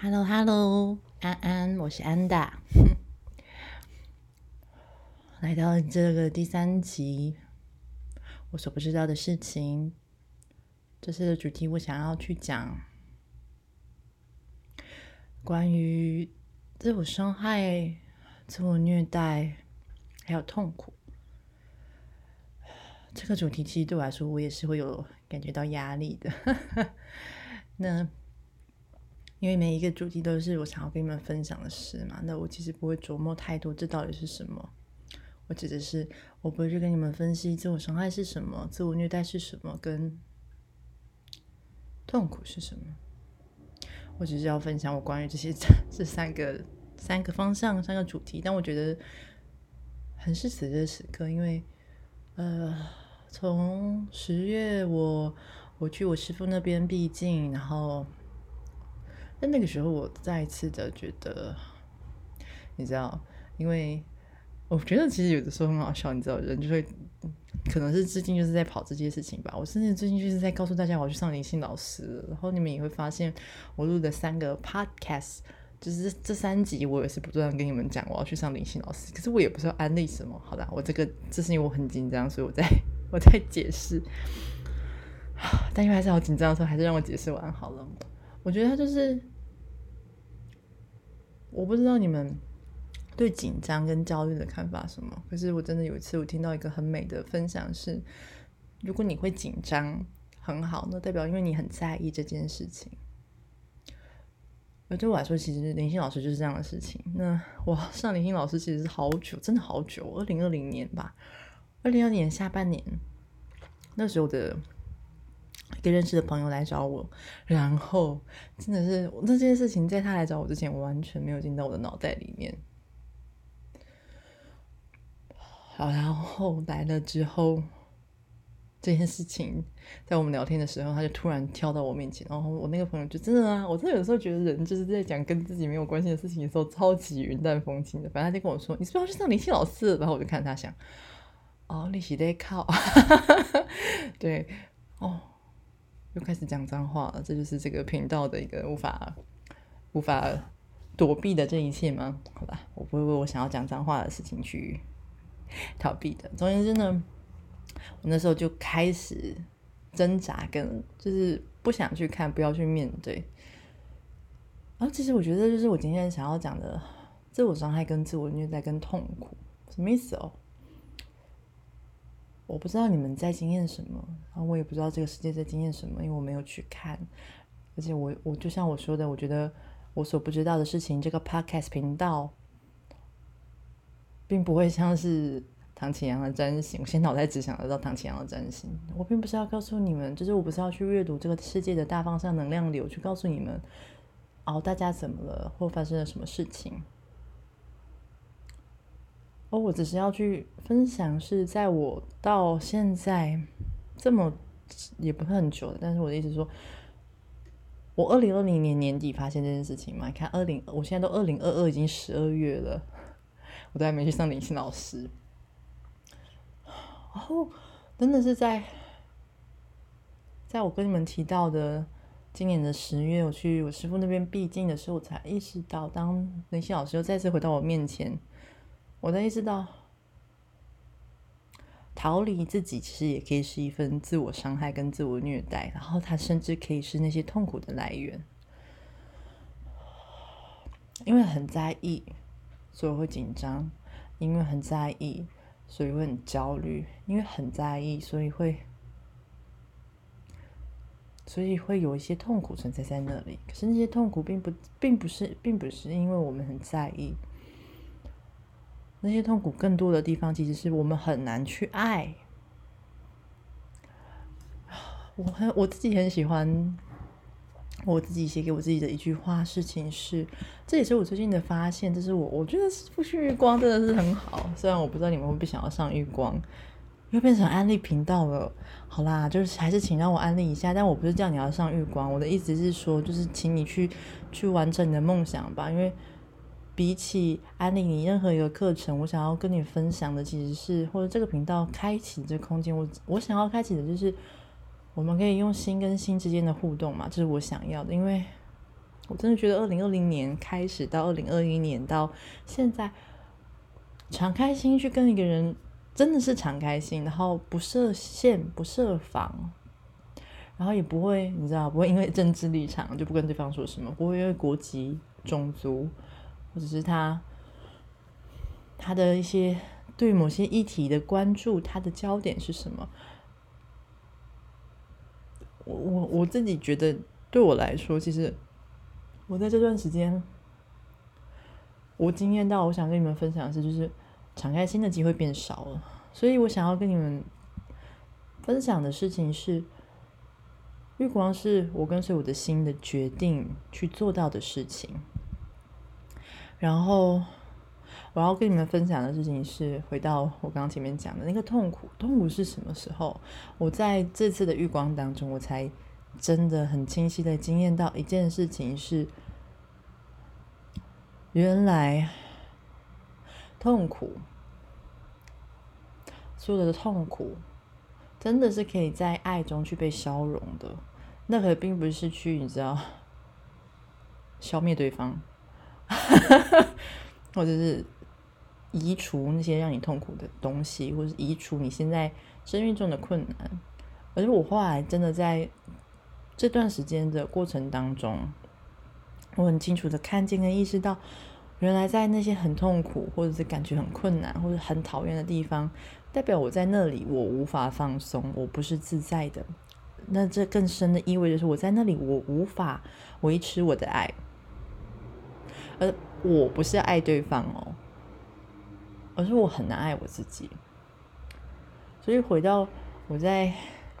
Hello Hello，安安，我是安达，来到这个第三集，我所不知道的事情。这次的主题，我想要去讲关于自我伤害、自我虐待还有痛苦。这个主题其实对我来说，我也是会有感觉到压力的。那因为每一个主题都是我想要跟你们分享的事嘛，那我其实不会琢磨太多，这到底是什么。我指的是，我不会去跟你们分析自我伤害是什么，自我虐待是什么，跟痛苦是什么。我只是要分享我关于这些这三个三个方向、三个主题，但我觉得很是此时此刻，因为呃。从十月，我我去我师傅那边闭境，然后在那个时候，我再一次的觉得，你知道，因为我觉得其实有的时候很好笑，你知道，人就会可能是最近就是在跑这件事情吧。我甚至最近就是在告诉大家我要去上灵性老师，然后你们也会发现我录的三个 podcast，就是这三集我也是不断跟你们讲我要去上灵性老师，可是我也不知道安利什么。好的，我这个这是因为我很紧张，所以我在。我在解释，但因为还是好紧张的时候，还是让我解释完好了。我觉得他就是，我不知道你们对紧张跟焦虑的看法什么。可是我真的有一次，我听到一个很美的分享是：如果你会紧张，很好，那代表因为你很在意这件事情。而对我来说，其实林心老师就是这样的事情。那我上林心老师其实是好久，真的好久，二零二零年吧。二零二年下半年，那时候的一个认识的朋友来找我，然后真的是那件事情，在他来找我之前，我完全没有进到我的脑袋里面。好，然后来了之后，这件事情在我们聊天的时候，他就突然跳到我面前，然后我那个朋友就真的啊，我真的有时候觉得人就是在讲跟自己没有关系的事情的时候，超级云淡风轻的。反正他就跟我说：“你是不是要去上灵性老师？”然后我就看他想。哦，利息在靠，对，哦，又开始讲脏话了，这就是这个频道的一个无法无法躲避的这一切吗？好吧，我不会为我想要讲脏话的事情去 逃避的。总而言之呢，我那时候就开始挣扎，跟就是不想去看，不要去面对。然后，其实我觉得，就是我今天想要讲的自我伤害、跟自我虐待、跟痛苦，什么意思哦？我不知道你们在经验什么，然后我也不知道这个世界在经验什么，因为我没有去看。而且我我就像我说的，我觉得我所不知道的事情，这个 podcast 频道并不会像是唐启阳的占星。我现在脑袋只想得到唐启阳的占星。我并不是要告诉你们，就是我不是要去阅读这个世界的大方向能量流，去告诉你们哦，大家怎么了，或发生了什么事情。哦，我只是要去分享，是在我到现在这么也不是很久，但是我的意思说，我二零二零年年底发现这件事情嘛，你看二零，我现在都二零二二已经十二月了，我都还没去上灵性老师，然后真的是在，在我跟你们提到的今年的十月，我去我师傅那边闭经的时候，我才意识到，当灵性老师又再次回到我面前。我才意识到，逃离自己其实也可以是一份自我伤害跟自我虐待，然后它甚至可以是那些痛苦的来源。因为很在意，所以会紧张；因为很在意，所以会很焦虑；因为很在意，所以会，所以会有一些痛苦存在在那里。可是那些痛苦并不，并不是，并不是因为我们很在意。那些痛苦更多的地方，其实是我们很难去爱。我很我自己很喜欢我自己写给我自己的一句话，事情是，这也是我最近的发现。这是我我觉得复训月光真的是很好，虽然我不知道你们会不想要上月光，又变成安利频道了。好啦，就是还是请让我安利一下，但我不是叫你要上月光，我的意思是说，就是请你去去完成你的梦想吧，因为。比起安利你任何一个课程，我想要跟你分享的其实是，或者这个频道开启这空间，我我想要开启的就是，我们可以用心跟心之间的互动嘛，这是我想要的。因为我真的觉得二零二零年开始到二零二一年到现在，敞开心去跟一个人，真的是敞开心，然后不设限、不设防，然后也不会，你知道，不会因为政治立场就不跟对方说什么，不会因为国籍、种族，或者是他他的一些对某些议题的关注，他的焦点是什么。我我我自己觉得，对我来说，其实我在这段时间，我经验到，我想跟你们分享的是，就是敞开心的机会变少了。所以我想要跟你们分享的事情是，月光是我跟随我的心的决定去做到的事情。然后我要跟你们分享的事情是，回到我刚刚前面讲的那个痛苦，痛苦是什么时候？我在这次的月光当中，我才真的很清晰的经验到一件事情是，原来痛苦，所有的痛苦，真的是可以在爱中去被消融的。那可并不是去你知道消灭对方，哈 哈或者是。移除那些让你痛苦的东西，或者是移除你现在生命中的困难。而且我后来真的在这段时间的过程当中，我很清楚的看见跟意识到，原来在那些很痛苦，或者是感觉很困难，或者很讨厌的地方，代表我在那里我无法放松，我不是自在的。那这更深的意味着是我在那里我无法维持我的爱，而我不是爱对方哦。而是我很难爱我自己，所以回到我在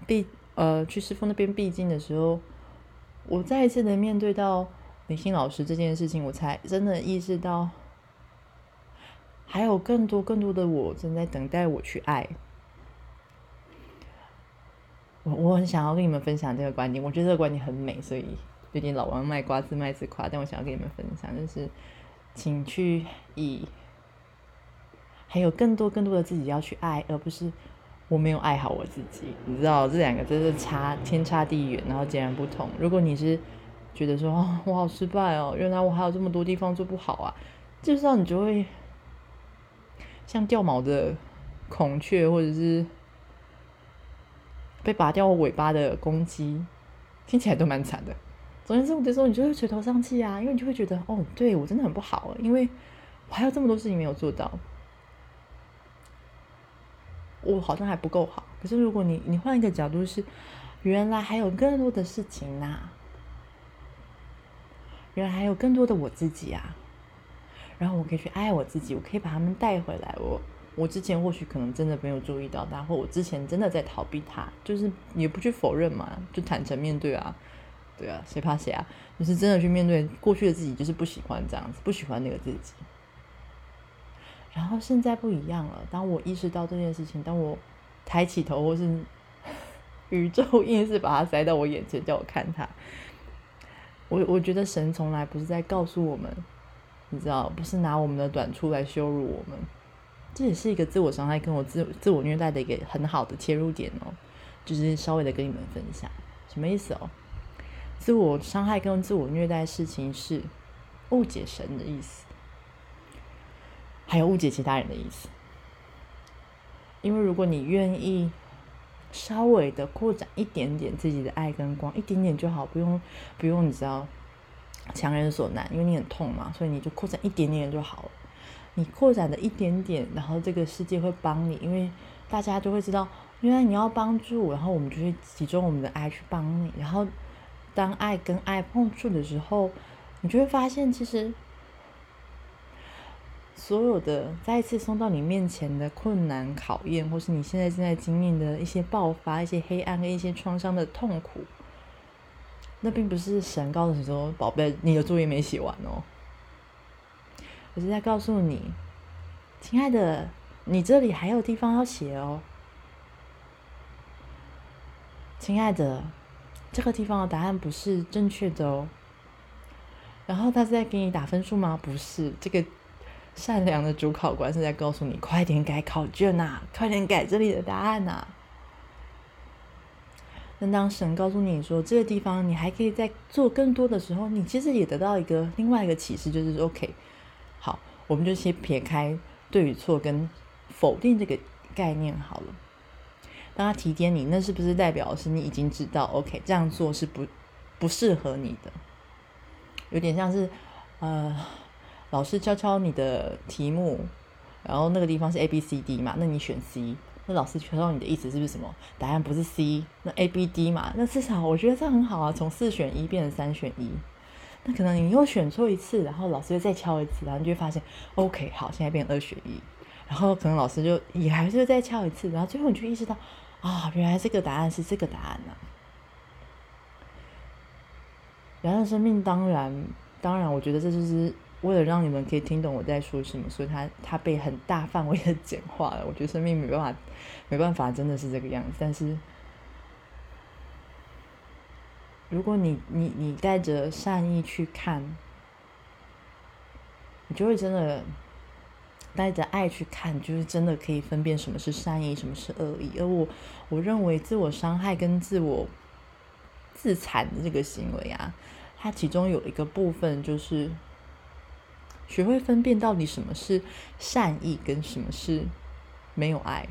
毕呃去师傅那边闭经的时候，我再一次的面对到林欣老师这件事情，我才真的意识到，还有更多更多的我正在等待我去爱。我我很想要跟你们分享这个观点，我觉得这个观点很美，所以有点老王卖瓜自卖自夸，但我想要跟你们分享，就是请去以。还有更多更多的自己要去爱，而不是我没有爱好我自己。你知道这两个真是差天差地远，然后截然不同。如果你是觉得说哦，我好失败哦，原来我还有这么多地方做不好啊，这时候你就会像掉毛的孔雀，或者是被拔掉尾巴的公鸡，听起来都蛮惨的。总之，这时候你就会垂头丧气啊，因为你就会觉得哦，对我真的很不好，因为我还有这么多事情没有做到。我好像还不够好，可是如果你你换一个角度是，原来还有更多的事情呐，原来还有更多的我自己啊，然后我可以去爱我自己，我可以把他们带回来。我我之前或许可能真的没有注意到他，或我之前真的在逃避他，就是也不去否认嘛，就坦诚面对啊，对啊，谁怕谁啊？就是真的去面对过去的自己，就是不喜欢这样子，不喜欢那个自己。然后现在不一样了。当我意识到这件事情，当我抬起头，或是 宇宙硬是把它塞到我眼前，叫我看它。我我觉得神从来不是在告诉我们，你知道，不是拿我们的短处来羞辱我们。这也是一个自我伤害跟我自自我虐待的一个很好的切入点哦。就是稍微的跟你们分享，什么意思哦？自我伤害跟自我虐待事情是误解神的意思。还有误解其他人的意思，因为如果你愿意稍微的扩展一点点自己的爱跟光，一点点就好，不用不用你知道强人所难，因为你很痛嘛，所以你就扩展一点点就好了。你扩展的一点点，然后这个世界会帮你，因为大家就会知道，原来你要帮助，然后我们就会集中我们的爱去帮你。然后当爱跟爱碰触的时候，你就会发现其实。所有的再一次送到你面前的困难考验，或是你现在正在经历的一些爆发、一些黑暗跟一些创伤的痛苦，那并不是神告诉你说：“宝贝，你的作业没写完哦。”我是在告诉你，亲爱的，你这里还有地方要写哦。亲爱的，这个地方的答案不是正确的哦。然后他是在给你打分数吗？不是，这个。善良的主考官是在告诉你：快点改考卷呐，快点改这里的答案呐。那当神告诉你说这个地方你还可以再做更多的时候，你其实也得到一个另外一个启示，就是说 OK，好，我们就先撇开对与错跟否定这个概念好了。当他提点你，那是不是代表是你已经知道 OK 这样做是不不适合你的？有点像是呃，老师敲敲你的题目，然后那个地方是 A B C D 嘛，那你选 C。那老师知道你的意思是不是什么？答案不是 C，那 A、B、D 嘛？那至少我觉得这很好啊，从四选一变成三选一。那可能你又选错一次，然后老师又再敲一次，然后你就会发现，OK，好，现在变二选一。然后可能老师就也还是再敲一次，然后最后你就意识到，啊，原来这个答案是这个答案呢。然后生命当然，当然，我觉得这就是。为了让你们可以听懂我在说什么，所以它它被很大范围的简化了。我觉得生命没办法，没办法，真的是这个样子。但是，如果你你你带着善意去看，你就会真的带着爱去看，就是真的可以分辨什么是善意，什么是恶意。而我我认为，自我伤害跟自我自残的这个行为啊，它其中有一个部分就是。学会分辨到底什么是善意，跟什么是没有爱。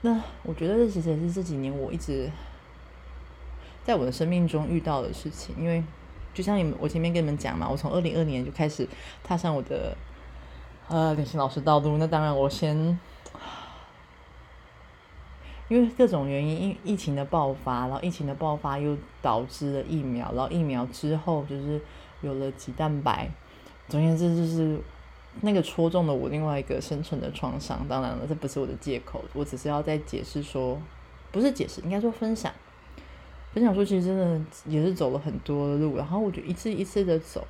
那我觉得这其实也是这几年我一直在我的生命中遇到的事情。因为就像你们，我前面跟你们讲嘛，我从二零二年就开始踏上我的呃练习老师道路。那当然，我先因为各种原因，因疫情的爆发，然后疫情的爆发又导致了疫苗，然后疫苗之后就是有了鸡蛋白。总而言之，就是那个戳中了我另外一个深层的创伤。当然了，这不是我的借口，我只是要在解释说，不是解释，应该说分享。分享说，其实真的也是走了很多路，然后我就一次一次的走，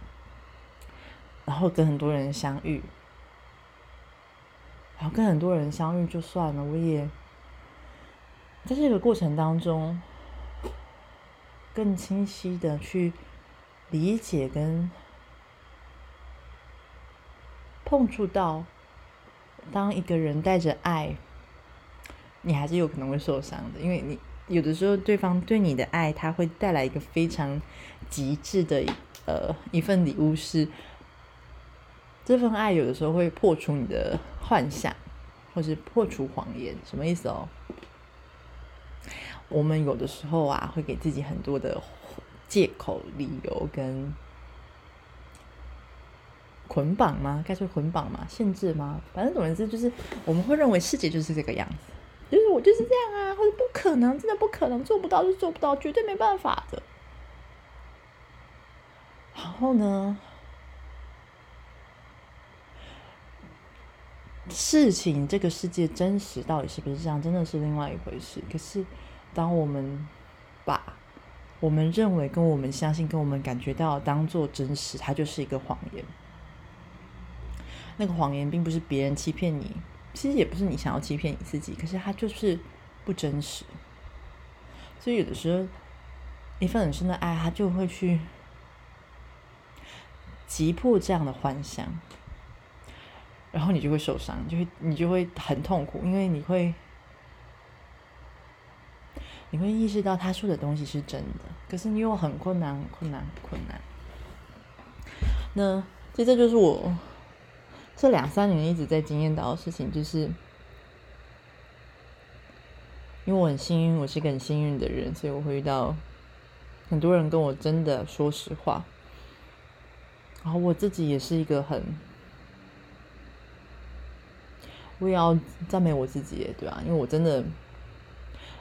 然后跟很多人相遇，然后跟很多人相遇就算了，我也在这个过程当中更清晰的去理解跟。碰触到，当一个人带着爱，你还是有可能会受伤的，因为你有的时候对方对你的爱，他会带来一个非常极致的呃一份礼物，是这份爱有的时候会破除你的幻想，或是破除谎言，什么意思哦？我们有的时候啊，会给自己很多的借口、理由跟。捆绑吗？该说捆绑吗？限制吗？反正总而言之，就是我们会认为世界就是这个样子，就是我就是这样啊，或者不可能，真的不可能，做不到就做不到，绝对没办法的。然后呢，事情这个世界真实到底是不是这样，真的是另外一回事。可是，当我们把我们认为、跟我们相信、跟我们感觉到当做真实，它就是一个谎言。那个谎言并不是别人欺骗你，其实也不是你想要欺骗你自己，可是它就是不真实。所以有的时候，一份很深的爱，他就会去击破这样的幻想，然后你就会受伤，就会你就会很痛苦，因为你会你会意识到他说的东西是真的，可是你又很困难，困难，困难。那其实这就是我。这两三年一直在经验到的事情，就是因为我很幸运，我是个很幸运的人，所以我会遇到很多人跟我真的说实话。然后我自己也是一个很，我也要赞美我自己，对吧？因为我真的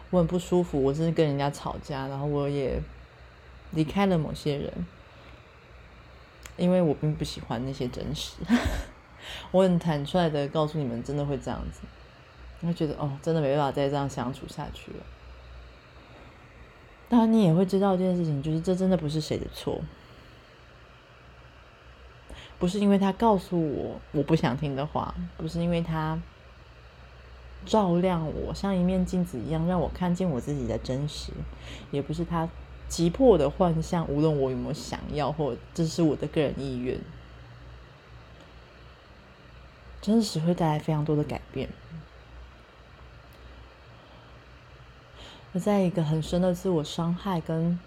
我很不舒服，我是跟人家吵架，然后我也离开了某些人，因为我并不喜欢那些真实。我很坦率的告诉你们，真的会这样子，你会觉得哦，真的没办法再这样相处下去了。当然，你也会知道一件事情，就是这真的不是谁的错，不是因为他告诉我我不想听的话，不是因为他照亮我像一面镜子一样让我看见我自己的真实，也不是他急迫的幻象，无论我有没有想要，或这是我的个人意愿。真实会带来非常多的改变，在一个很深的自我伤害、跟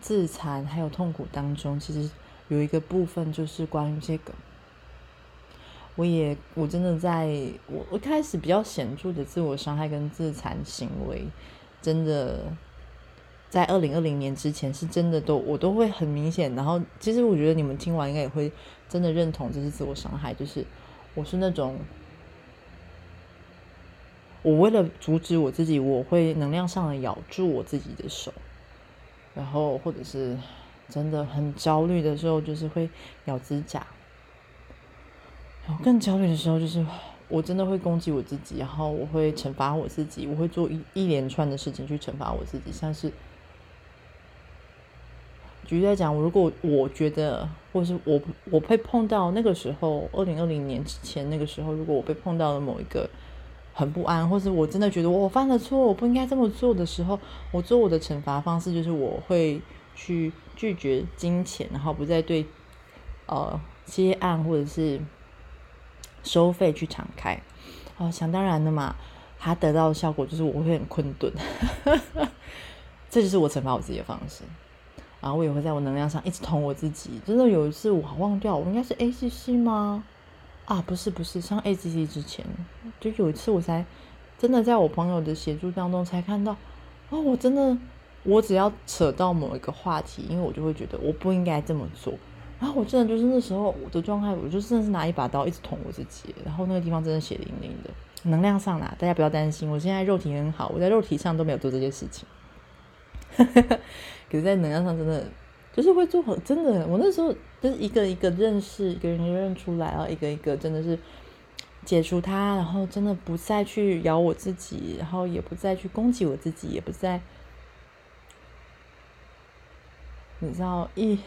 自残还有痛苦当中，其实有一个部分就是关于这个。我也我真的在我我开始比较显著的自我伤害跟自残行为，真的在二零二零年之前是真的都我都会很明显。然后其实我觉得你们听完应该也会真的认同这是自我伤害，就是我是那种。我为了阻止我自己，我会能量上的咬住我自己的手，然后或者是真的很焦虑的时候，就是会咬指甲。然后更焦虑的时候，就是我真的会攻击我自己，然后我会惩罚我自己，我会做一一连串的事情去惩罚我自己，像是举例来讲，如果我觉得，或是我我被碰到那个时候，二零二零年之前那个时候，如果我被碰到了某一个。很不安，或是我真的觉得我犯了错，我不应该这么做的时候，我做我的惩罚方式就是我会去拒绝金钱，然后不再对呃接案或者是收费去敞开。哦，想当然的嘛，他得到的效果就是我会很困顿，这就是我惩罚我自己的方式。然后我也会在我能量上一直捅我自己。真的有一次我忘掉，我应该是 ACC 吗？啊，不是不是，上 A C C 之前，就有一次我才真的在我朋友的协助当中才看到，哦，我真的，我只要扯到某一个话题，因为我就会觉得我不应该这么做，然后我真的就是那时候我的状态，我就真的是拿一把刀一直捅我自己，然后那个地方真的血淋淋的，能量上啦，大家不要担心，我现在肉体很好，我在肉体上都没有做这些事情，可是在能量上真的。就是会做很真的，我那时候就是一个一个认识，一个人认出来然后，一个一个真的是解除它，然后真的不再去咬我自己，然后也不再去攻击我自己，也不再，你知道一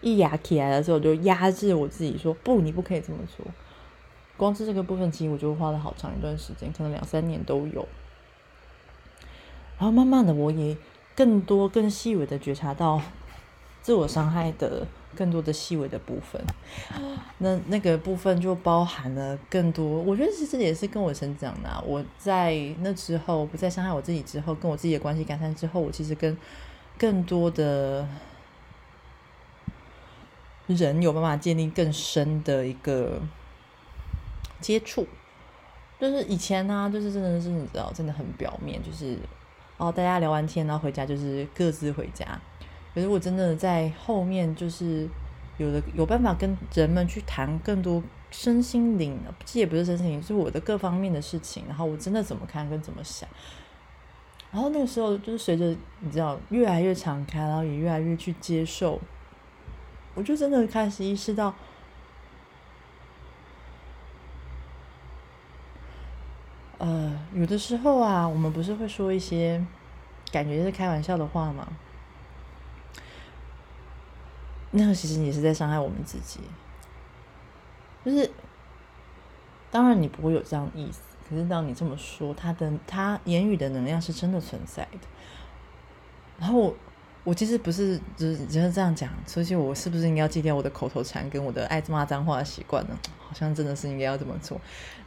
一压起来的时候就压制我自己，说不，你不可以这么做。光是这个部分，其实我就花了好长一段时间，可能两三年都有。然后慢慢的，我也更多更细微的觉察到。自我伤害的更多的细微的部分，那那个部分就包含了更多。我觉得其实也是跟我成长的。我在那之后不再伤害我自己之后，跟我自己的关系改善之后，我其实跟更多的人有办法建立更深的一个接触。就是以前呢，就是真的是你知道，真的很表面，就是哦，大家聊完天，然后回家就是各自回家。可是我真的在后面，就是有的有办法跟人们去谈更多身心灵，其实也不是身心灵，是我的各方面的事情。然后我真的怎么看跟怎么想，然后那个时候就是随着你知道越来越敞开，然后也越来越去接受，我就真的开始意识到，呃，有的时候啊，我们不是会说一些感觉是开玩笑的话吗？那个其实你是在伤害我们自己，就是，当然你不会有这样的意思，可是当你这么说，他的他言语的能量是真的存在的。然后我其实不是只只是这样讲，所以我是不是应该要戒掉我的口头禅跟我的爱骂脏话的习惯呢？好像真的是应该要这么做。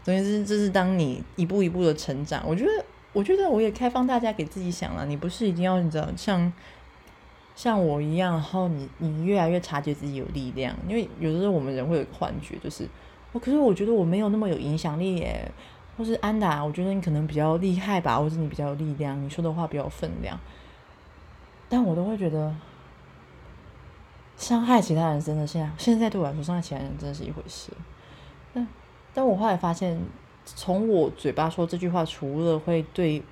总之，这是当你一步一步的成长，我觉得，我觉得我也开放大家给自己想了，你不是一定要你知道像。像我一样，然后你你越来越察觉自己有力量，因为有的时候我们人会有幻觉，就是哦，可是我觉得我没有那么有影响力耶，或是安达，我觉得你可能比较厉害吧，或者你比较有力量，你说的话比较有分量，但我都会觉得伤害其他人真的现在现在对我来说伤害其他人真的是一回事，但但我后来发现，从我嘴巴说这句话，除了会对。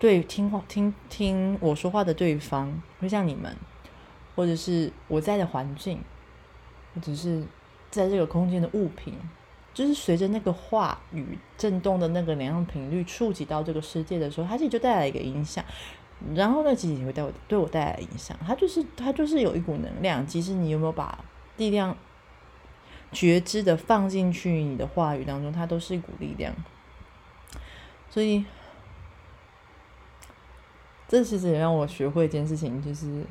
对听话听听我说话的对方，会像你们，或者是我在的环境，或者是在这个空间的物品，就是随着那个话语震动的那个能量频率触及到这个世界的时候，它其实就带来一个影响。然后那其实也会带我对我带来影响。它就是它就是有一股能量，其实你有没有把力量觉知的放进去你的话语当中，它都是一股力量。所以。这其实也让我学会一件事情，就是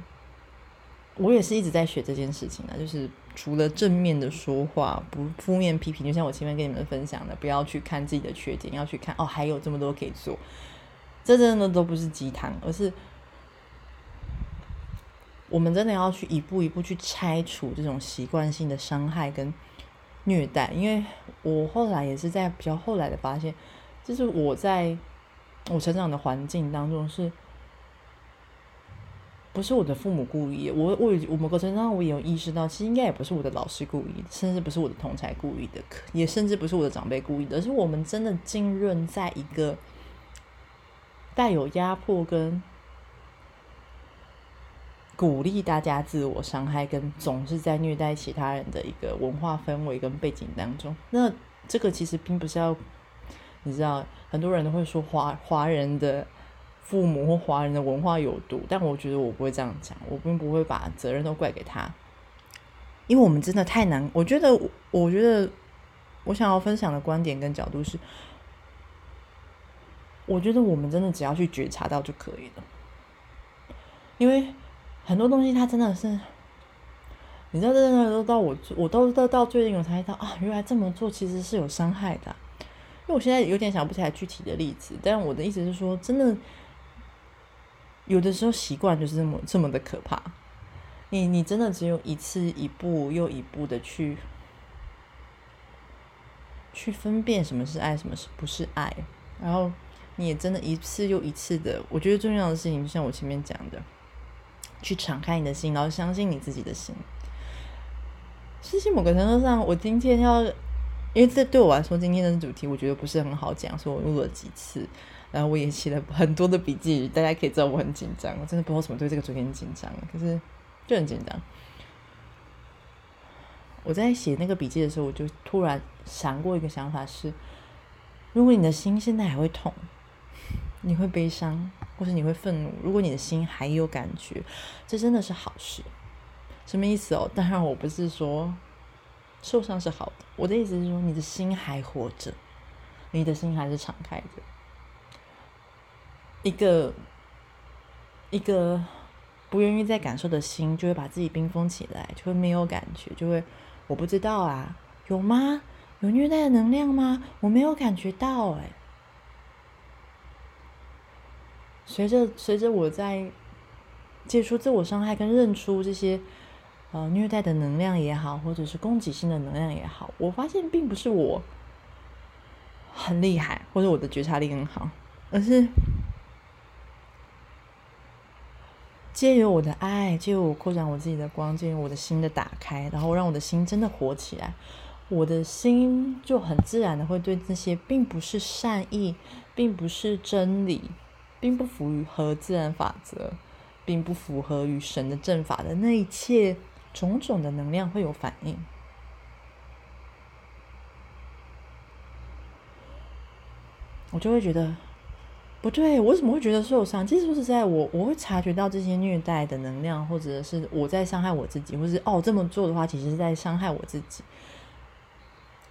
我也是一直在学这件事情啊。就是除了正面的说话，不负面批评，就像我前面跟你们分享的，不要去看自己的缺点，要去看哦，还有这么多可以做。这真的都不是鸡汤，而是我们真的要去一步一步去拆除这种习惯性的伤害跟虐待。因为我后来也是在比较后来的发现，就是我在我成长的环境当中是。不是我的父母故意，我我我某个程度上我也有意识到，其实应该也不是我的老师故意，甚至不是我的同才故意的，也甚至不是我的长辈故意的，而是我们真的浸润在一个带有压迫跟鼓励大家自我伤害，跟总是在虐待其他人的一个文化氛围跟背景当中。那这个其实并不是要，你知道，很多人都会说华华人的。父母或华人的文化有毒，但我觉得我不会这样讲，我并不会把责任都怪给他，因为我们真的太难。我觉得，我觉得我想要分享的观点跟角度是，我觉得我们真的只要去觉察到就可以了，因为很多东西它真的是，你知道，真的都到我，我都到到最近我才知道啊，原来这么做其实是有伤害的。因为我现在有点想不起来具体的例子，但我的意思是说，真的。有的时候习惯就是这么这么的可怕，你你真的只有一次一步又一步的去去分辨什么是爱，什么是不是爱，然后你也真的一次又一次的，我觉得重要的事情就像我前面讲的，去敞开你的心，然后相信你自己的心。其实某个程度上，我今天要，因为这对我来说今天的主题，我觉得不是很好讲，所以我录了几次。然后我也写了很多的笔记，大家可以知道我很紧张，我真的不知道什么对这个主题很紧张，可是就很紧张。我在写那个笔记的时候，我就突然闪过一个想法是：如果你的心现在还会痛，你会悲伤，或是你会愤怒，如果你的心还有感觉，这真的是好事。什么意思哦？当然我不是说受伤是好的，我的意思是说你的心还活着，你的心还是敞开的。一个一个不愿意再感受的心，就会把自己冰封起来，就会没有感觉，就会我不知道啊，有吗？有虐待的能量吗？我没有感觉到哎。随着随着我在接触自我伤害跟认出这些呃虐待的能量也好，或者是攻击性的能量也好，我发现并不是我很厉害，或者我的觉察力很好，而是。借由我的爱，借由我扩展我自己的光，借由我的心的打开，然后让我的心真的活起来，我的心就很自然的会对这些并不是善意，并不是真理，并不符合自然法则，并不符合于神的正法的那一切种种的能量会有反应，我就会觉得。不对，我怎么会觉得受伤？其实说实在，我我会察觉到这些虐待的能量，或者是我在伤害我自己，或是哦这么做的话，其实是在伤害我自己。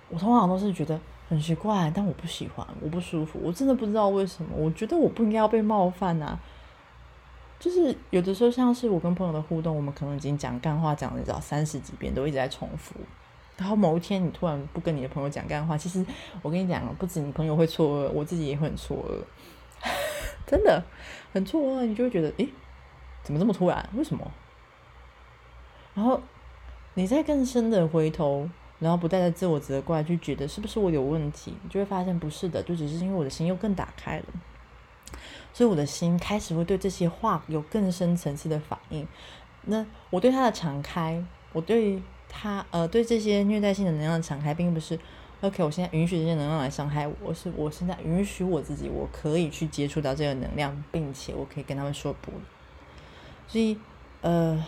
我通常都是觉得很奇怪，但我不喜欢，我不舒服，我真的不知道为什么。我觉得我不应该要被冒犯啊。就是有的时候，像是我跟朋友的互动，我们可能已经讲干话讲了知道三十几遍，都一直在重复。然后某一天你突然不跟你的朋友讲干话，其实我跟你讲，不止你朋友会错愕，我自己也会很错愕。真的很错愕，你就会觉得，诶，怎么这么突然？为什么？然后你再更深的回头，然后不带着自我责怪，就觉得是不是我有问题？就会发现不是的，就只是因为我的心又更打开了，所以我的心开始会对这些话有更深层次的反应。那我对他的敞开，我对他呃对这些虐待性的能量的敞开，并不是。OK，我现在允许这些能量来伤害我，是我现在允许我自己，我可以去接触到这个能量，并且我可以跟他们说不。所以，呃，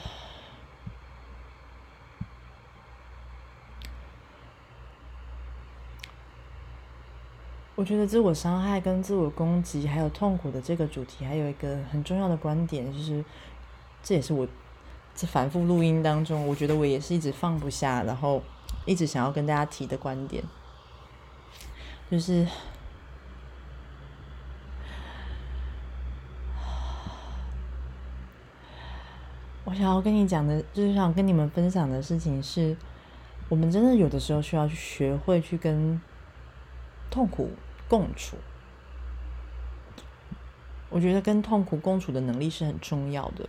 我觉得自我伤害跟自我攻击还有痛苦的这个主题，还有一个很重要的观点，就是这也是我这反复录音当中，我觉得我也是一直放不下，然后一直想要跟大家提的观点。就是，我想要跟你讲的，就是想跟你们分享的事情是，我们真的有的时候需要去学会去跟痛苦共处。我觉得跟痛苦共处的能力是很重要的。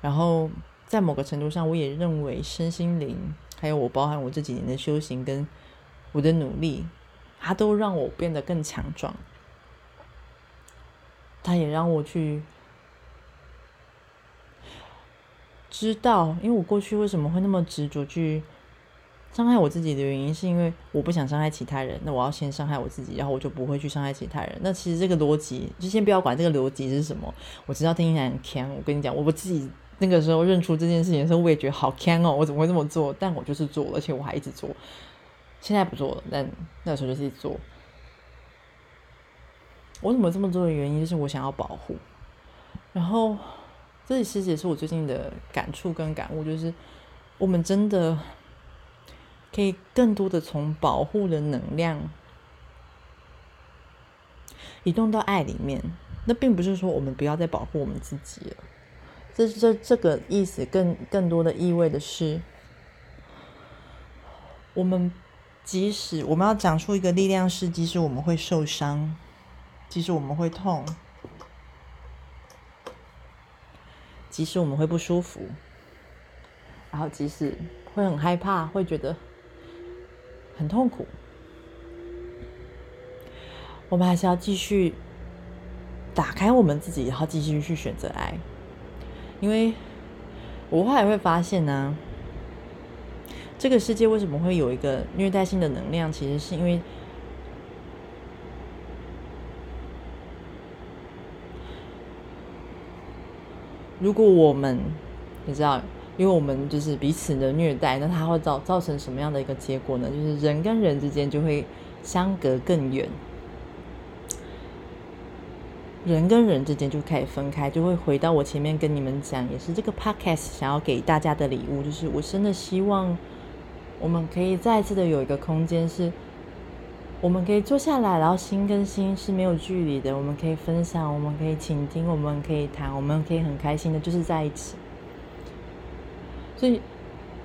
然后在某个程度上，我也认为身心灵，还有我包含我这几年的修行跟我的努力，它都让我变得更强壮。它也让我去知道，因为我过去为什么会那么执着去。伤害我自己的原因是因为我不想伤害其他人，那我要先伤害我自己，然后我就不会去伤害其他人。那其实这个逻辑，就先不要管这个逻辑是什么。我知道听起来很强，我跟你讲，我自己那个时候认出这件事情的时候，我也觉得好强哦，我怎么会这么做？但我就是做，而且我还一直做。现在不做了，但那时候就是做。我怎么这么做的原因，就是我想要保护。然后这其实也是我最近的感触跟感悟，就是我们真的。可以更多的从保护的能量移动到爱里面，那并不是说我们不要再保护我们自己了。这这这个意思更更多的意味的是，我们即使我们要讲出一个力量是，即使我们会受伤，即使我们会痛，即使我们会不舒服，然后即使会很害怕，会觉得。很痛苦，我们还是要继续打开我们自己，然后继续去选择爱。因为我后来会发现呢，这个世界为什么会有一个虐待性的能量？其实是因为，如果我们你知道。因为我们就是彼此的虐待，那它会造造成什么样的一个结果呢？就是人跟人之间就会相隔更远，人跟人之间就开始分开，就会回到我前面跟你们讲，也是这个 podcast 想要给大家的礼物，就是我真的希望我们可以再次的有一个空间，是我们可以坐下来，然后心跟心是没有距离的，我们可以分享，我们可以倾听，我们可以谈，我们可以很开心的，就是在一起。所以，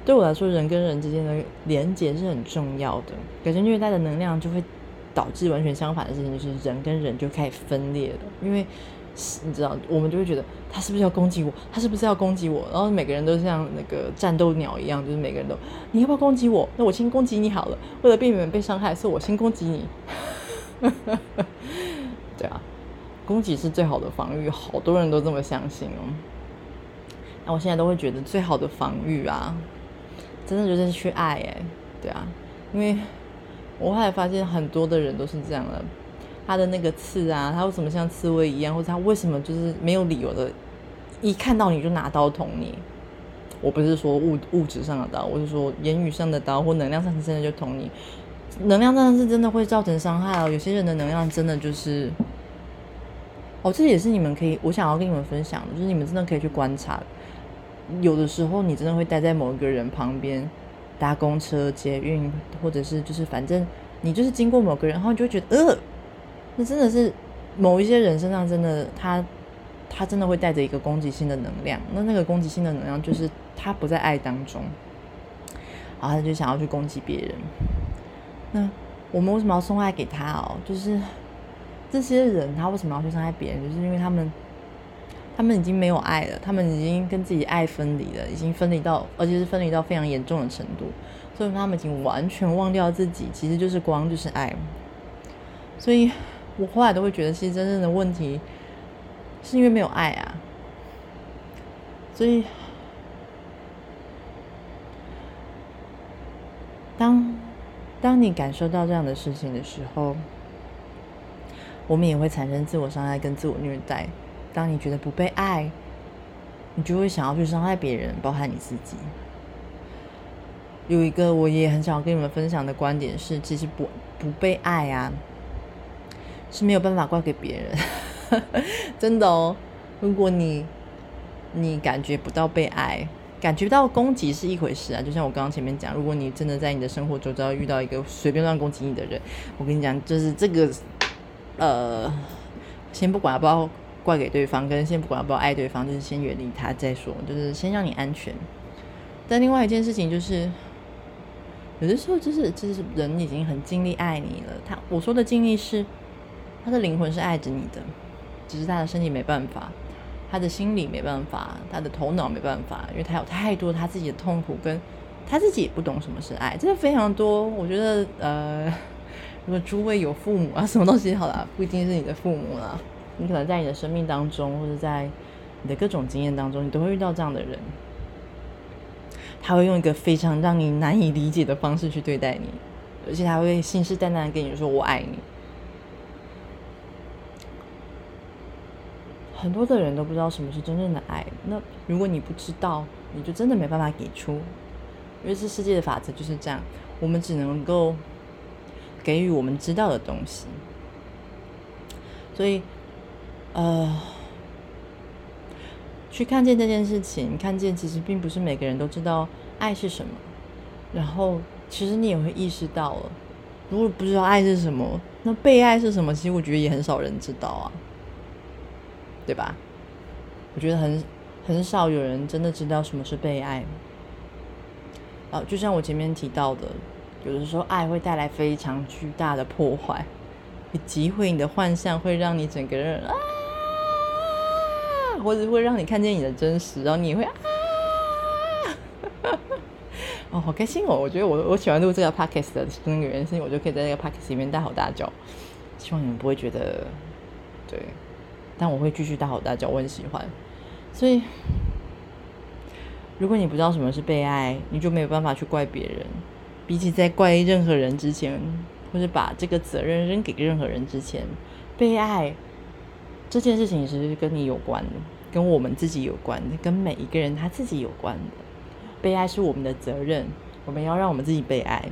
对我来说，人跟人之间的连接是很重要的。可是虐待的能量就会导致完全相反的事情，就是人跟人就开始分裂了。因为你知道，我们就会觉得他是不是要攻击我？他是不是要攻击我？然后每个人都像那个战斗鸟一样，就是每个人都你要不要攻击我？那我先攻击你好了。为了避免被伤害，是我先攻击你。对啊，攻击是最好的防御，好多人都这么相信哦。那我现在都会觉得最好的防御啊，真的就是去爱哎，对啊，因为我后来发现很多的人都是这样的，他的那个刺啊，他为什么像刺猬一样，或者他为什么就是没有理由的，一看到你就拿刀捅你？我不是说物物质上的刀，我是说言语上的刀或能量上真的就捅你，能量上是真的会造成伤害哦。有些人的能量真的就是，哦，这也是你们可以，我想要跟你们分享的，就是你们真的可以去观察。有的时候，你真的会待在某一个人旁边，搭公车、捷运，或者是就是反正你就是经过某个人，然后你就会觉得，呃，那真的是某一些人身上真的他他真的会带着一个攻击性的能量。那那个攻击性的能量就是他不在爱当中，然后他就想要去攻击别人。那我们为什么要送爱给他哦？就是这些人他为什么要去伤害别人？就是因为他们。他们已经没有爱了，他们已经跟自己爱分离了，已经分离到，而且是分离到非常严重的程度，所以他们已经完全忘掉自己，其实就是光，就是爱。所以我后来都会觉得，其实真正的问题是因为没有爱啊。所以，当当你感受到这样的事情的时候，我们也会产生自我伤害跟自我虐待。当你觉得不被爱，你就会想要去伤害别人，包含你自己。有一个我也很想跟你们分享的观点是，其实不不被爱啊，是没有办法怪给别人，真的哦。如果你你感觉不到被爱，感觉到攻击是一回事啊。就像我刚刚前面讲，如果你真的在你的生活中遭遇到一个随便乱攻击你的人，我跟你讲，就是这个呃，先不管要不要。怪给对方，跟先不管要不要爱对方，就是先远离他再说，就是先让你安全。但另外一件事情就是，有的时候就是就是人已经很尽力爱你了，他我说的尽力是他的灵魂是爱着你的，只是他的身体没办法，他的心理没办法，他的头脑没办法，因为他有太多他自己的痛苦，跟他自己也不懂什么是爱，真的非常多。我觉得，呃，如果诸位有父母啊，什么东西好了，不一定是你的父母了，你可能在你的生命当中，或者在你的各种经验当中，你都会遇到这样的人，他会用一个非常让你难以理解的方式去对待你，而且他会信誓旦旦跟你说“我爱你”。很多的人都不知道什么是真正的爱。那如果你不知道，你就真的没办法给出，因为这世界的法则就是这样，我们只能够给予我们知道的东西。所以，呃，去看见这件事情，看见其实并不是每个人都知道爱是什么。然后，其实你也会意识到了，如果不知道爱是什么，那被爱是什么？其实我觉得也很少人知道啊。对吧？我觉得很很少有人真的知道什么是被爱。啊，就像我前面提到的，有的时候爱会带来非常巨大的破坏，会击毁你的幻象，会让你整个人啊，或者会让你看见你的真实，然后你也会啊，哦，好开心哦！我觉得我我喜欢录这个 podcast 的那个原因，是我就可以在那个 podcast 里面大吼大叫，希望你们不会觉得对。但我会继续大吼大叫，我很喜欢。所以，如果你不知道什么是被爱，你就没有办法去怪别人。比起在怪任何人之前，或者把这个责任扔给任何人之前，被爱这件事情是跟你有关的，跟我们自己有关的，跟每一个人他自己有关的。被爱是我们的责任，我们要让我们自己被爱，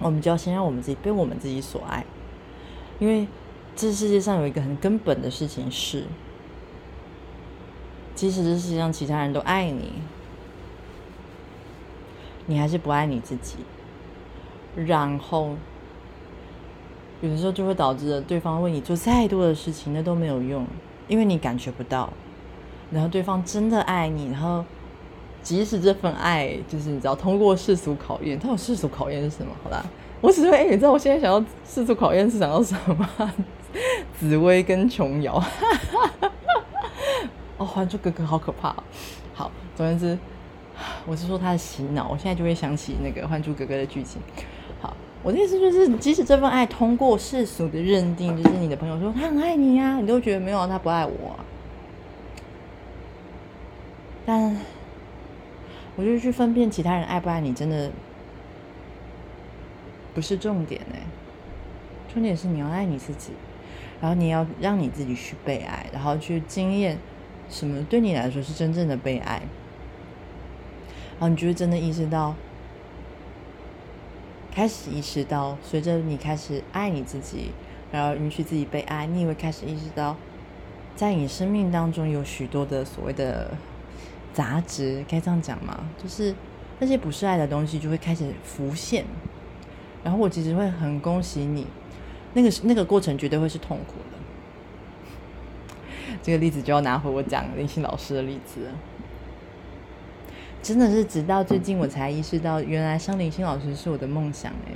我们就要先让我们自己被我们自己所爱，因为。这世界上有一个很根本的事情是，即使这世界上其他人都爱你，你还是不爱你自己。然后，有的时候就会导致对方为你做再多的事情，那都没有用，因为你感觉不到。然后对方真的爱你，然后即使这份爱就是你知道通过世俗考验，他有世俗考验是什么？好啦，我只是哎，你知道我现在想要世俗考验是想要什么？紫薇跟琼瑶，哦，《还珠格格》好可怕。好，总而言之，我是说他的洗脑，我现在就会想起那个《还珠格格》的剧情。好，我的意思就是，即使这份爱通过世俗的认定，就是你的朋友说他很爱你呀，你都觉得没有，他不爱我。但我就去分辨其他人爱不爱你，真的不是重点哎，重点是你要爱你自己。然后你要让你自己去被爱，然后去经验什么对你来说是真正的被爱。然后你就会真的意识到，开始意识到，随着你开始爱你自己，然后允许自己被爱，你也会开始意识到，在你生命当中有许多的所谓的杂质，该这样讲吗？就是那些不是爱的东西就会开始浮现。然后我其实会很恭喜你。那个那个过程绝对会是痛苦的。这个例子就要拿回我讲林心老师的例子，真的是直到最近我才意识到，原来像林心老师是我的梦想哎！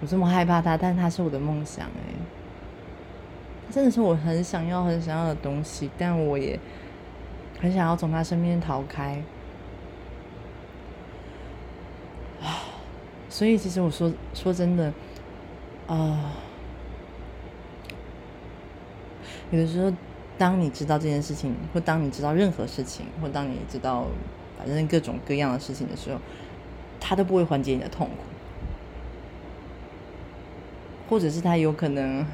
我这么害怕他，但他是我的梦想哎！真的是我很想要、很想要的东西，但我也很想要从他身边逃开所以，其实我说说真的。啊，有的时候，当你知道这件事情，或当你知道任何事情，或当你知道反正各种各样的事情的时候，他都不会缓解你的痛苦，或者是他有可能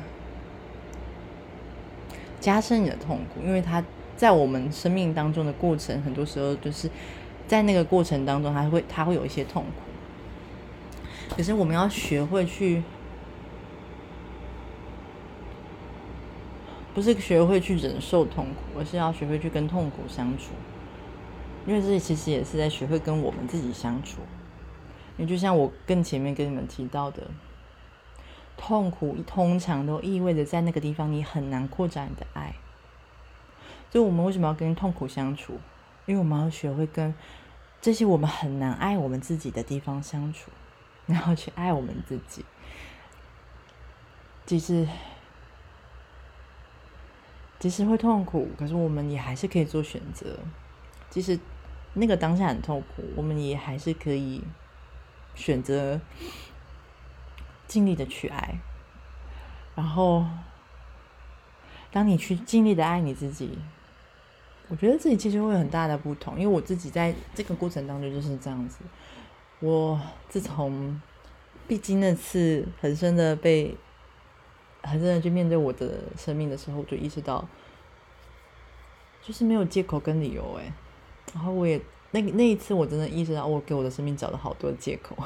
加深你的痛苦，因为他在我们生命当中的过程，很多时候就是在那个过程当中，它会它会有一些痛苦，可是我们要学会去。不是学会去忍受痛苦，而是要学会去跟痛苦相处。因为这其实也是在学会跟我们自己相处。因为就像我更前面跟你们提到的，痛苦通常都意味着在那个地方你很难扩展你的爱。所以我们为什么要跟痛苦相处？因为我们要学会跟这些我们很难爱我们自己的地方相处，然后去爱我们自己。其实。即使会痛苦，可是我们也还是可以做选择。即使那个当下很痛苦，我们也还是可以选择尽力的去爱。然后，当你去尽力的爱你自己，我觉得自己其实会有很大的不同。因为我自己在这个过程当中就是这样子。我自从毕竟那次很深的被。很深的去面对我的生命的时候，我就意识到，就是没有借口跟理由哎。然后我也那那一次，我真的意识到，我给我的生命找了好多借口，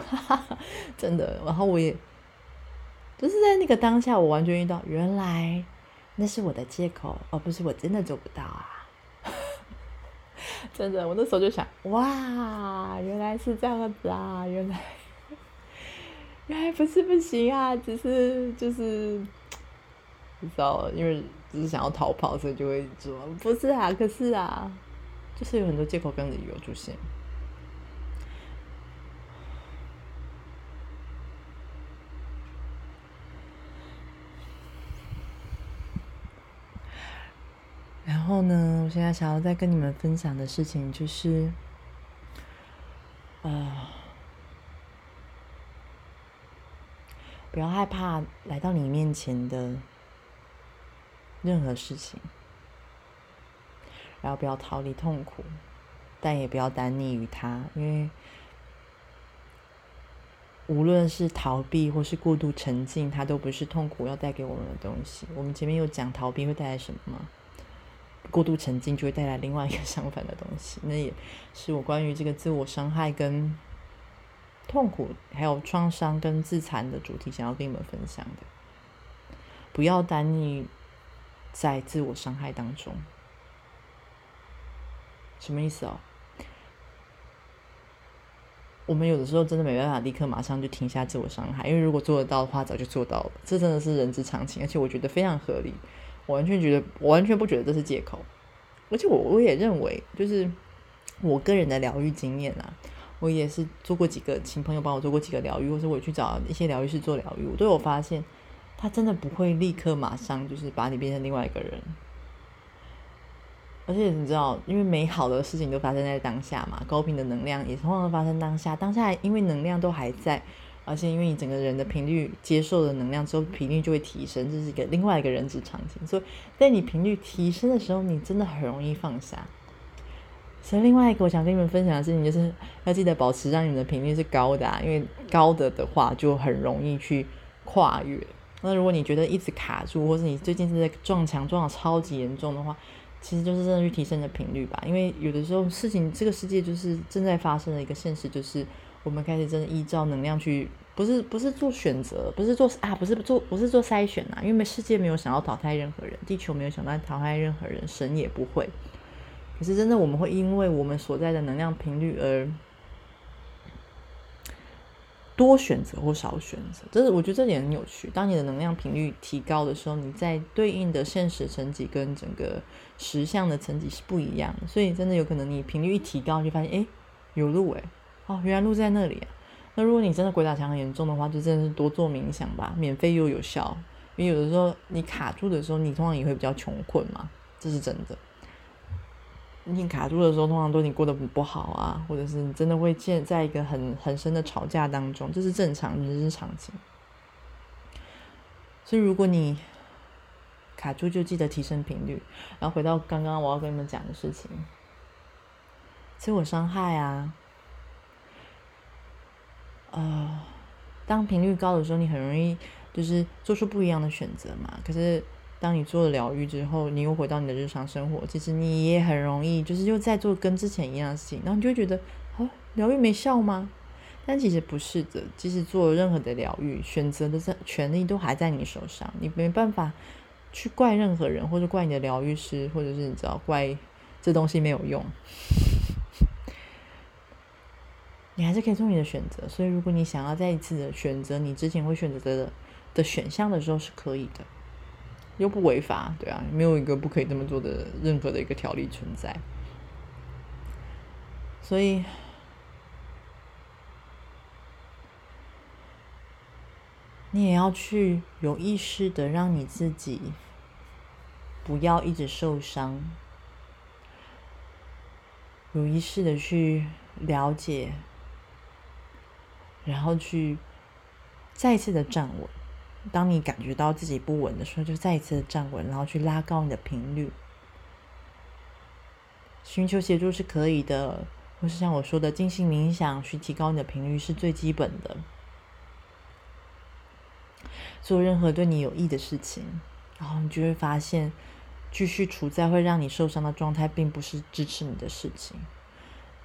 真的。然后我也就是在那个当下，我完全遇到，原来那是我的借口，而不是我真的做不到啊！真的，我那时候就想，哇，原来是这样子啊！原来原来不是不行啊，只是就是。不知道，因为只是想要逃跑，所以就会做不是啊，可是啊，就是有很多借口跟理由出现。然后呢，我我现在想要再跟你们分享的事情就是，啊，不要害怕来到你面前的。任何事情，然后不要逃离痛苦，但也不要单溺于它，因为无论是逃避或是过度沉浸，它都不是痛苦要带给我们的东西。我们前面有讲逃避会带来什么吗？过度沉浸就会带来另外一个相反的东西。那也是我关于这个自我伤害跟痛苦，还有创伤跟自残的主题，想要跟你们分享的。不要单溺。在自我伤害当中，什么意思哦？我们有的时候真的没办法立刻马上就停下自我伤害，因为如果做得到的话，早就做到了。这真的是人之常情，而且我觉得非常合理。我完全觉得，我完全不觉得这是借口。而且我我也认为，就是我个人的疗愈经验啊，我也是做过几个，请朋友帮我做过几个疗愈，或是我去找一些疗愈师做疗愈，我都有发现。他真的不会立刻马上就是把你变成另外一个人，而且你知道，因为美好的事情都发生在当下嘛，高频的能量也同样发生当下。当下因为能量都还在，而且因为你整个人的频率接受的能量之后，频率就会提升，这是一个另外一个人之场景。所以在你频率提升的时候，你真的很容易放下。所以另外一个我想跟你们分享的事情，就是要记得保持让你们的频率是高的，啊，因为高的的话就很容易去跨越。那如果你觉得一直卡住，或是你最近是在撞墙撞的超级严重的话，其实就是真的去提升你的频率吧。因为有的时候事情，这个世界就是正在发生的一个现实，就是我们开始真的依照能量去，不是不是做选择，不是做啊，不是做不是做筛选呐。因为世界没有想要淘汰任何人，地球没有想到淘汰任何人，神也不会。可是真的，我们会因为我们所在的能量频率而。多选择或少选择，这是我觉得这点很有趣。当你的能量频率提高的时候，你在对应的现实层级跟整个实相的层级是不一样的。所以真的有可能你频率一提高，就发现哎有路哎哦原来路在那里啊。那如果你真的鬼打墙很严重的话，就真的是多做冥想吧，免费又有效。因为有的时候你卡住的时候，你通常也会比较穷困嘛，这是真的。你卡住的时候，通常都你过得不好啊，或者是你真的会陷在一个很很深的吵架当中，这是正常，这是常情。所以如果你卡住，就记得提升频率。然后回到刚刚我要跟你们讲的事情，自我伤害啊，呃，当频率高的时候，你很容易就是做出不一样的选择嘛。可是。当你做了疗愈之后，你又回到你的日常生活，其实你也很容易，就是又在做跟之前一样的事情，然后你就会觉得，哦，疗愈没效吗？但其实不是的，即使做任何的疗愈，选择的这权利都还在你手上，你没办法去怪任何人，或者怪你的疗愈师，或者是你知道怪这东西没有用，你还是可以做你的选择。所以，如果你想要再一次的选择你之前会选择的的选项的时候，是可以的。又不违法，对啊，没有一个不可以这么做的任何的一个条例存在，所以你也要去有意识的让你自己不要一直受伤，有意识的去了解，然后去再一次的站稳。当你感觉到自己不稳的时候，就再一次的站稳，然后去拉高你的频率。寻求协助是可以的，或是像我说的，静心冥想去提高你的频率是最基本的。做任何对你有益的事情，然后你就会发现，继续处在会让你受伤的状态，并不是支持你的事情。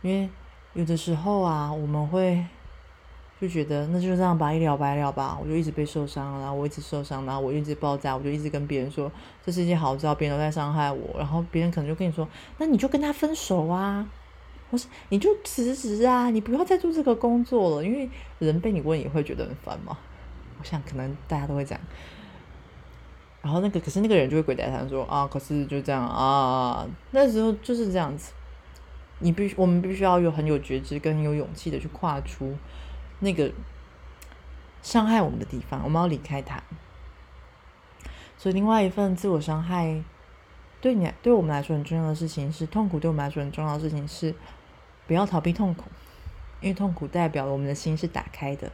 因为有的时候啊，我们会就觉得那就这样吧，一了百了吧。我就一直被受伤，然后我一直受伤，然后我一直爆炸，我就一直跟别人说这世界好糟，别人都在伤害我。然后别人可能就跟你说，那你就跟他分手啊，或是你就辞职啊，你不要再做这个工作了。因为人被你问也会觉得很烦嘛。我想可能大家都会这样，然后那个可是那个人就会鬼打墙说啊，可是就这样啊，那时候就是这样子，你必须我们必须要有很有觉知跟有勇气的去跨出那个伤害我们的地方，我们要离开它。所以另外一份自我伤害，对你对我们来说很重要的事情是痛苦，对我们来说很重要的事情是不要逃避痛苦，因为痛苦代表了我们的心是打开的。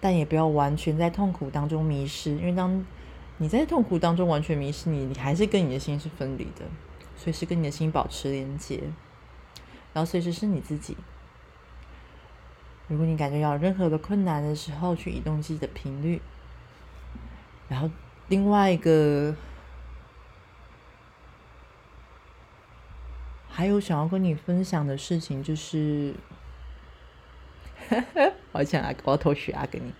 但也不要完全在痛苦当中迷失，因为当你在痛苦当中完全迷失，你你还是跟你的心是分离的，随时跟你的心保持连接，然后随时是你自己。如果你感觉有任何的困难的时候，去移动自己的频率。然后另外一个，还有想要跟你分享的事情就是。好想啊，我偷学啊，给你。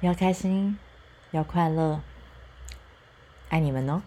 要开心，要快乐，爱你们哦。